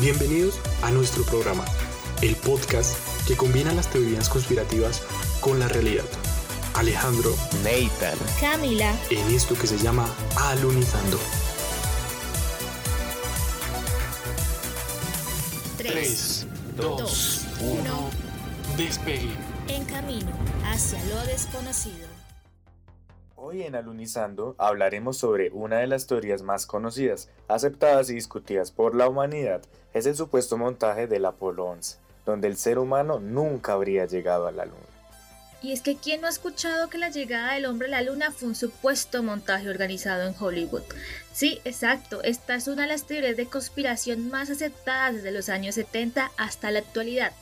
Bienvenidos a nuestro programa, el podcast que combina las teorías conspirativas con la realidad. Alejandro, Nathan, Camila, en esto que se llama Alunizando. 3, 2, 1, despegue. En camino hacia lo desconocido. Hoy en Alunizando hablaremos sobre una de las teorías más conocidas, aceptadas y discutidas por la humanidad, es el supuesto montaje del Apolo 11, donde el ser humano nunca habría llegado a la Luna. Y es que ¿quién no ha escuchado que la llegada del hombre a la luna fue un supuesto montaje organizado en Hollywood? Sí, exacto, esta es una de las teorías de conspiración más aceptadas desde los años 70 hasta la actualidad,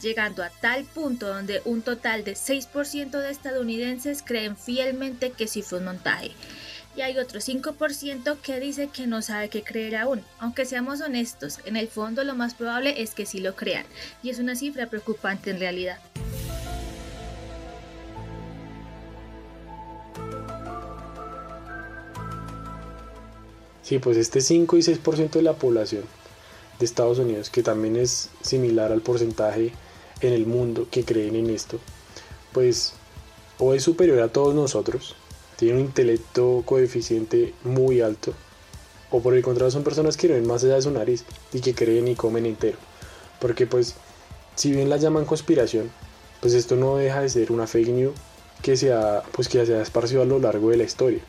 llegando a tal punto donde un total de 6% de estadounidenses creen fielmente que sí fue un montaje. Y hay otro 5% que dice que no sabe qué creer aún. Aunque seamos honestos, en el fondo lo más probable es que sí lo crean, y es una cifra preocupante en realidad. Sí, pues este 5 y 6% de la población de Estados Unidos, que también es similar al porcentaje en el mundo que creen en esto, pues o es superior a todos nosotros, tiene un intelecto coeficiente muy alto, o por el contrario son personas que no ven más allá de su nariz y que creen y comen entero. Porque pues, si bien la llaman conspiración, pues esto no deja de ser una fake news que se ha, pues que se esparcido a lo largo de la historia.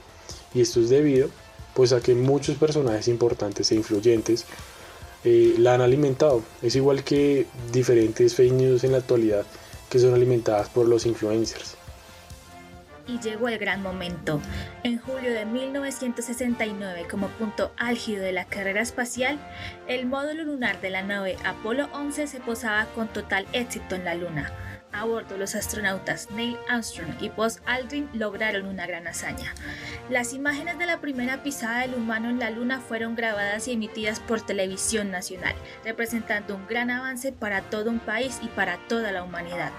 Y esto es debido pues a que muchos personajes importantes e influyentes eh, la han alimentado. Es igual que diferentes fake news en la actualidad que son alimentadas por los influencers. Y llegó el gran momento. En julio de 1969, como punto álgido de la carrera espacial, el módulo lunar de la nave Apolo 11 se posaba con total éxito en la Luna. A bordo, los astronautas Neil Armstrong y Buzz Aldrin lograron una gran hazaña. Las imágenes de la primera pisada del humano en la Luna fueron grabadas y emitidas por televisión nacional, representando un gran avance para todo un país y para toda la humanidad.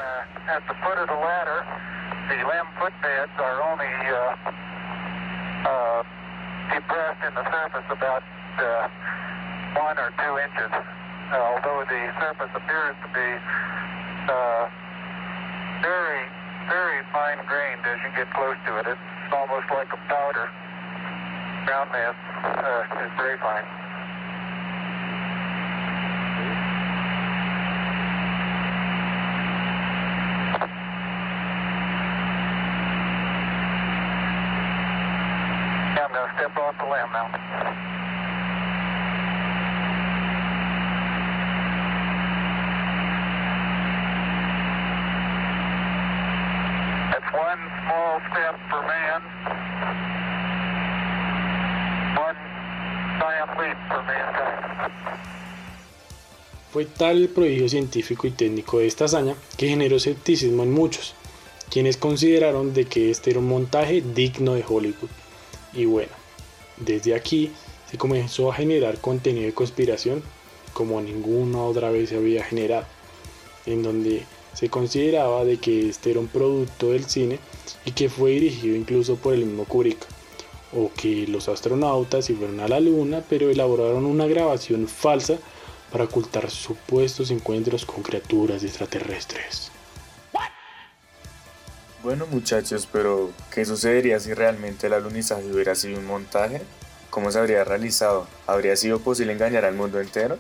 Very, very fine grained as you get close to it. It's almost like a powder. Ground mass uh, is very fine. I'm going to step off the limb now. Step for man, one giant leap for mankind. Fue tal el prodigio científico y técnico de esta hazaña que generó escepticismo en muchos, quienes consideraron de que este era un montaje digno de Hollywood. Y bueno, desde aquí se comenzó a generar contenido de conspiración como ninguna otra vez se había generado, en donde se consideraba de que este era un producto del cine y que fue dirigido incluso por el mismo Kubrick, o que los astronautas se fueron a la luna pero elaboraron una grabación falsa para ocultar supuestos encuentros con criaturas extraterrestres. Bueno muchachos, pero ¿qué sucedería si realmente el alunizaje hubiera sido un montaje? ¿Cómo se habría realizado? ¿Habría sido posible engañar al mundo entero?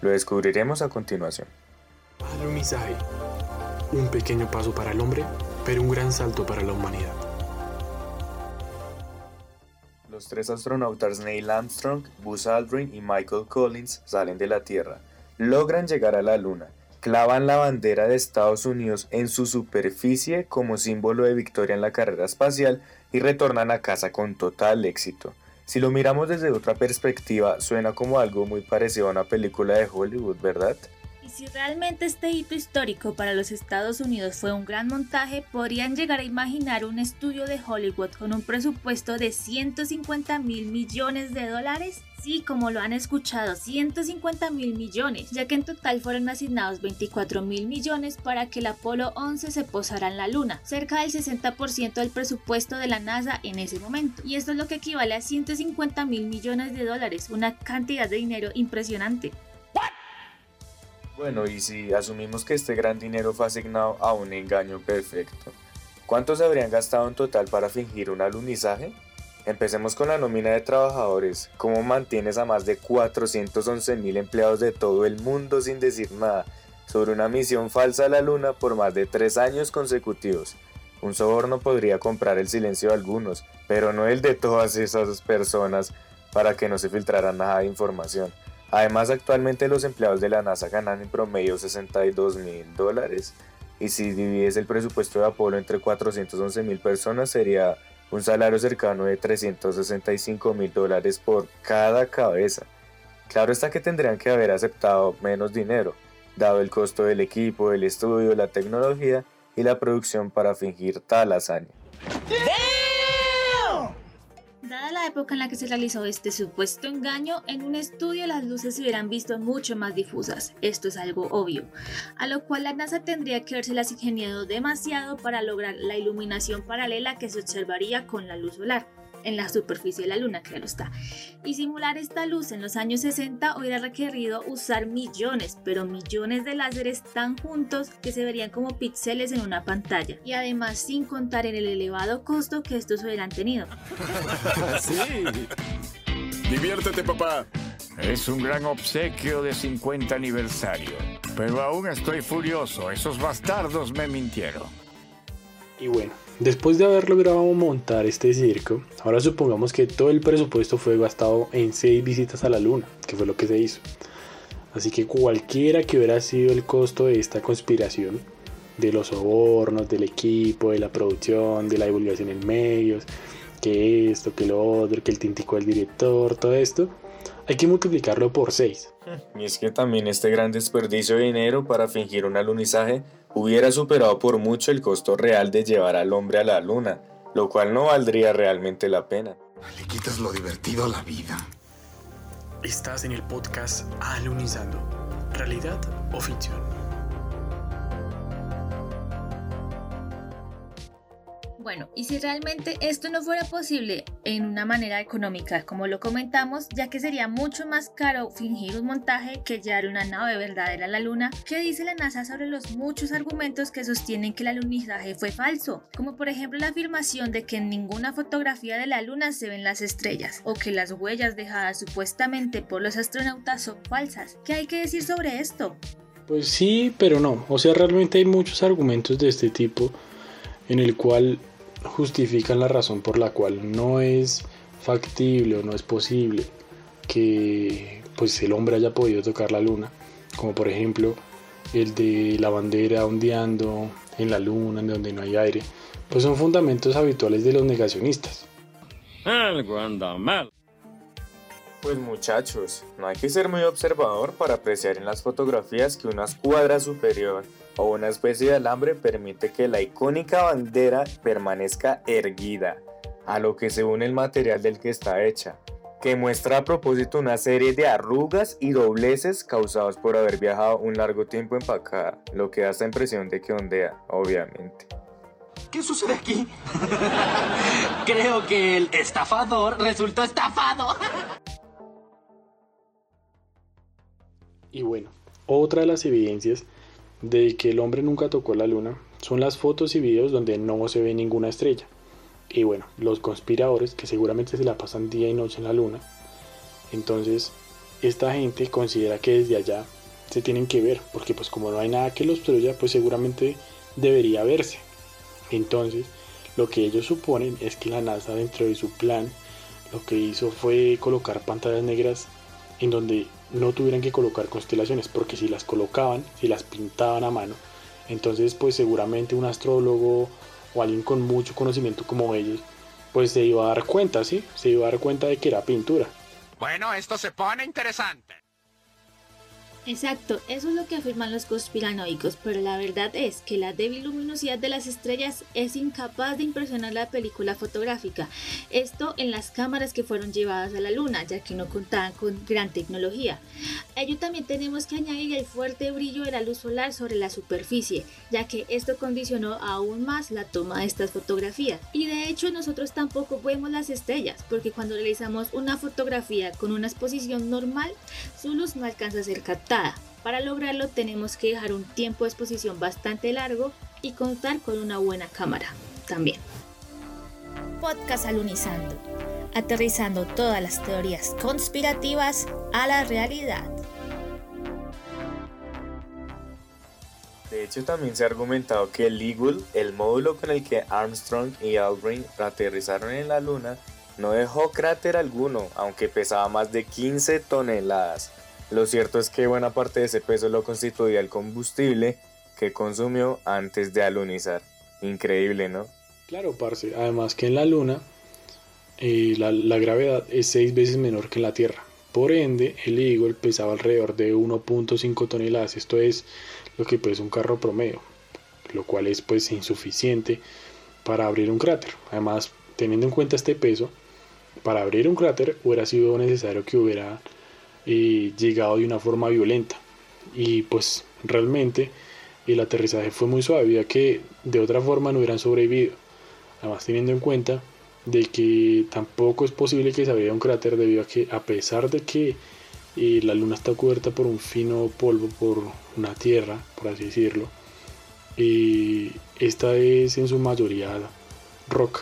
Lo descubriremos a continuación. Alunizaje un pequeño paso para el hombre, pero un gran salto para la humanidad. Los tres astronautas Neil Armstrong, Buzz Aldrin y Michael Collins salen de la Tierra, logran llegar a la Luna, clavan la bandera de Estados Unidos en su superficie como símbolo de victoria en la carrera espacial y retornan a casa con total éxito. Si lo miramos desde otra perspectiva, suena como algo muy parecido a una película de Hollywood, ¿verdad? Si realmente este hito histórico para los Estados Unidos fue un gran montaje, podrían llegar a imaginar un estudio de Hollywood con un presupuesto de 150 mil millones de dólares. Sí, como lo han escuchado, 150 mil millones, ya que en total fueron asignados 24 mil millones para que el Apolo 11 se posara en la Luna, cerca del 60% del presupuesto de la NASA en ese momento. Y esto es lo que equivale a 150 mil millones de dólares, una cantidad de dinero impresionante. Bueno, y si asumimos que este gran dinero fue asignado a un engaño perfecto, ¿cuántos habrían gastado en total para fingir un alunizaje? Empecemos con la nómina de trabajadores. ¿Cómo mantienes a más de 411 mil empleados de todo el mundo sin decir nada sobre una misión falsa a la Luna por más de tres años consecutivos? Un soborno podría comprar el silencio de algunos, pero no el de todas esas personas para que no se filtrara nada de información. Además, actualmente los empleados de la NASA ganan en promedio 62 mil dólares. Y si divides el presupuesto de Apolo entre 411 mil personas, sería un salario cercano de 365 mil dólares por cada cabeza. Claro está que tendrían que haber aceptado menos dinero, dado el costo del equipo, el estudio, la tecnología y la producción para fingir tal hazaña. Dada la época en la que se realizó este supuesto engaño, en un estudio las luces se hubieran visto mucho más difusas. Esto es algo obvio. A lo cual la NASA tendría que haberse las ingeniado demasiado para lograr la iluminación paralela que se observaría con la luz solar en la superficie de la Luna, claro está. Y simular esta luz en los años 60 hubiera requerido usar millones, pero millones de láseres tan juntos que se verían como píxeles en una pantalla. Y además sin contar en el elevado costo que estos hubieran tenido. sí. Diviértete, papá. Es un gran obsequio de 50 aniversario. Pero aún estoy furioso. Esos bastardos me mintieron. Y bueno, Después de haber logrado montar este circo, ahora supongamos que todo el presupuesto fue gastado en 6 visitas a la luna, que fue lo que se hizo. Así que cualquiera que hubiera sido el costo de esta conspiración, de los sobornos, del equipo, de la producción, de la divulgación en medios, que esto, que lo otro, que el tintico del director, todo esto, hay que multiplicarlo por 6. Y es que también este gran desperdicio de dinero para fingir un alunizaje hubiera superado por mucho el costo real de llevar al hombre a la luna, lo cual no valdría realmente la pena. Le quitas lo divertido a la vida. Estás en el podcast Alunizando, realidad o ficción. Bueno, y si realmente esto no fuera posible en una manera económica, como lo comentamos, ya que sería mucho más caro fingir un montaje que llevar una nave verdadera a la Luna, ¿qué dice la NASA sobre los muchos argumentos que sostienen que el alunizaje fue falso? Como por ejemplo la afirmación de que en ninguna fotografía de la Luna se ven las estrellas, o que las huellas dejadas supuestamente por los astronautas son falsas. ¿Qué hay que decir sobre esto? Pues sí, pero no. O sea, realmente hay muchos argumentos de este tipo en el cual justifican la razón por la cual no es factible o no es posible que pues el hombre haya podido tocar la luna, como por ejemplo el de la bandera ondeando en la luna, en donde no hay aire, pues son fundamentos habituales de los negacionistas. Algo anda mal. Pues muchachos, no hay que ser muy observador para apreciar en las fotografías que una escuadra superior o una especie de alambre permite que la icónica bandera permanezca erguida, a lo que se une el material del que está hecha, que muestra a propósito una serie de arrugas y dobleces causados por haber viajado un largo tiempo empacada, lo que da esta impresión de que ondea, obviamente. ¿Qué sucede aquí? Creo que el estafador resultó estafado. Y bueno, otra de las evidencias de que el hombre nunca tocó la luna son las fotos y videos donde no se ve ninguna estrella. Y bueno, los conspiradores que seguramente se la pasan día y noche en la luna. Entonces, esta gente considera que desde allá se tienen que ver, porque pues como no hay nada que los obstruya, pues seguramente debería verse. Entonces, lo que ellos suponen es que la NASA dentro de su plan lo que hizo fue colocar pantallas negras en donde no tuvieran que colocar constelaciones, porque si las colocaban, si las pintaban a mano, entonces pues seguramente un astrólogo o alguien con mucho conocimiento como ellos, pues se iba a dar cuenta, ¿sí? Se iba a dar cuenta de que era pintura. Bueno, esto se pone interesante. Exacto, eso es lo que afirman los conspiranoicos, pero la verdad es que la débil luminosidad de las estrellas es incapaz de impresionar la película fotográfica. Esto en las cámaras que fueron llevadas a la luna, ya que no contaban con gran tecnología. A ello también tenemos que añadir el fuerte brillo de la luz solar sobre la superficie, ya que esto condicionó aún más la toma de estas fotografías. Y de hecho nosotros tampoco vemos las estrellas, porque cuando realizamos una fotografía con una exposición normal, su luz no alcanza a ser captada Para lograrlo tenemos que dejar un tiempo de exposición bastante largo y contar con una buena cámara también. Podcast Alunizando, aterrizando todas las teorías conspirativas a la realidad. De hecho, también se ha argumentado que el Eagle, el módulo con el que Armstrong y Aldrin aterrizaron en la Luna, no dejó cráter alguno, aunque pesaba más de 15 toneladas. Lo cierto es que buena parte de ese peso lo constituía el combustible que consumió antes de alunizar. Increíble, ¿no? Claro, parce. Además que en la Luna eh, la, la gravedad es 6 veces menor que en la Tierra. Por ende, el Eagle pesaba alrededor de 1.5 toneladas. Esto es lo que pesa un carro promedio, lo cual es pues insuficiente para abrir un cráter. Además, teniendo en cuenta este peso, para abrir un cráter hubiera sido necesario que hubiera eh, llegado de una forma violenta. Y pues realmente el aterrizaje fue muy suave, ya que de otra forma no hubieran sobrevivido. Además teniendo en cuenta de que tampoco es posible que se abriera un cráter debido a que a pesar de que eh, la luna está cubierta por un fino polvo, por una tierra, por así decirlo, y esta es en su mayoría roca.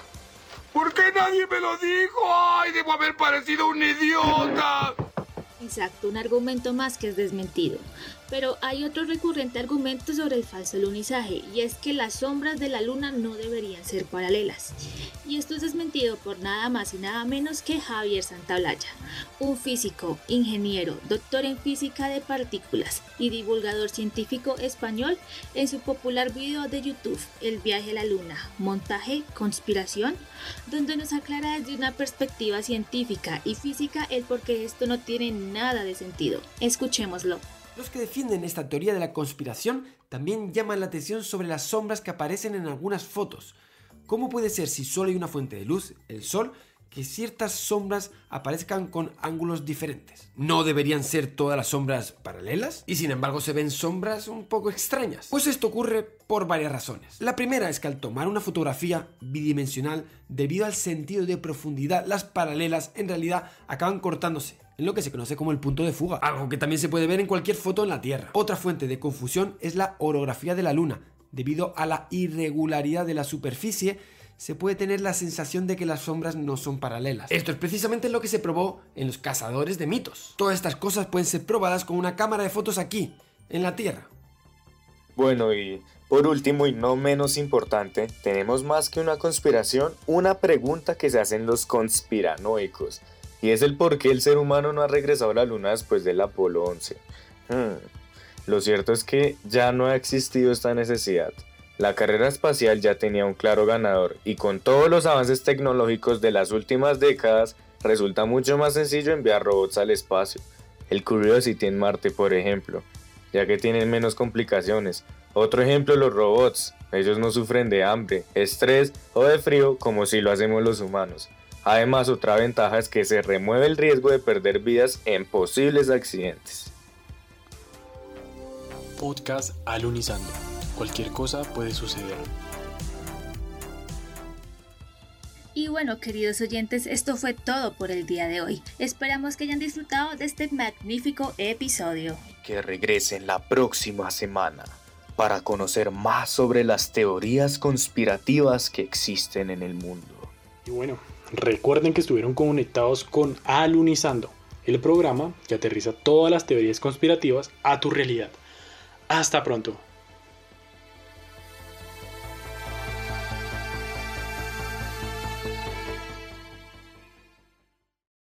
¿Por qué nadie me lo dijo? ¡Ay, debo haber parecido un idiota! Exacto, un argumento más que es desmentido. Pero hay otro recurrente argumento sobre el falso lunizaje, y es que las sombras de la luna no deberían ser paralelas. Y esto es desmentido por nada más y nada menos que Javier Santaolalla, un físico, ingeniero, doctor en física de partículas y divulgador científico español en su popular video de YouTube, El viaje a la luna, montaje, conspiración, donde nos aclara desde una perspectiva científica y física el por qué esto no tiene nada de sentido. Escuchémoslo. Los que defienden esta teoría de la conspiración también llaman la atención sobre las sombras que aparecen en algunas fotos. ¿Cómo puede ser si solo hay una fuente de luz, el sol, que ciertas sombras aparezcan con ángulos diferentes? ¿No deberían ser todas las sombras paralelas? Y sin embargo se ven sombras un poco extrañas. Pues esto ocurre por varias razones. La primera es que al tomar una fotografía bidimensional, debido al sentido de profundidad, las paralelas en realidad acaban cortándose en lo que se conoce como el punto de fuga, algo que también se puede ver en cualquier foto en la Tierra. Otra fuente de confusión es la orografía de la Luna. Debido a la irregularidad de la superficie, se puede tener la sensación de que las sombras no son paralelas. Esto es precisamente lo que se probó en los cazadores de mitos. Todas estas cosas pueden ser probadas con una cámara de fotos aquí, en la Tierra. Bueno, y por último y no menos importante, tenemos más que una conspiración, una pregunta que se hacen los conspiranoicos y es el por qué el ser humano no ha regresado a la Luna después del Apolo 11. Hmm. Lo cierto es que ya no ha existido esta necesidad. La carrera espacial ya tenía un claro ganador y con todos los avances tecnológicos de las últimas décadas resulta mucho más sencillo enviar robots al espacio. El Curiosity en Marte, por ejemplo, ya que tienen menos complicaciones. Otro ejemplo, los robots. Ellos no sufren de hambre, estrés o de frío como si lo hacemos los humanos. Además, otra ventaja es que se remueve el riesgo de perder vidas en posibles accidentes. Podcast Alunizando. Cualquier cosa puede suceder. Y bueno, queridos oyentes, esto fue todo por el día de hoy. Esperamos que hayan disfrutado de este magnífico episodio. Que regresen la próxima semana para conocer más sobre las teorías conspirativas que existen en el mundo. Y bueno, recuerden que estuvieron conectados con Alunizando, el programa que aterriza todas las teorías conspirativas a tu realidad. Hasta pronto.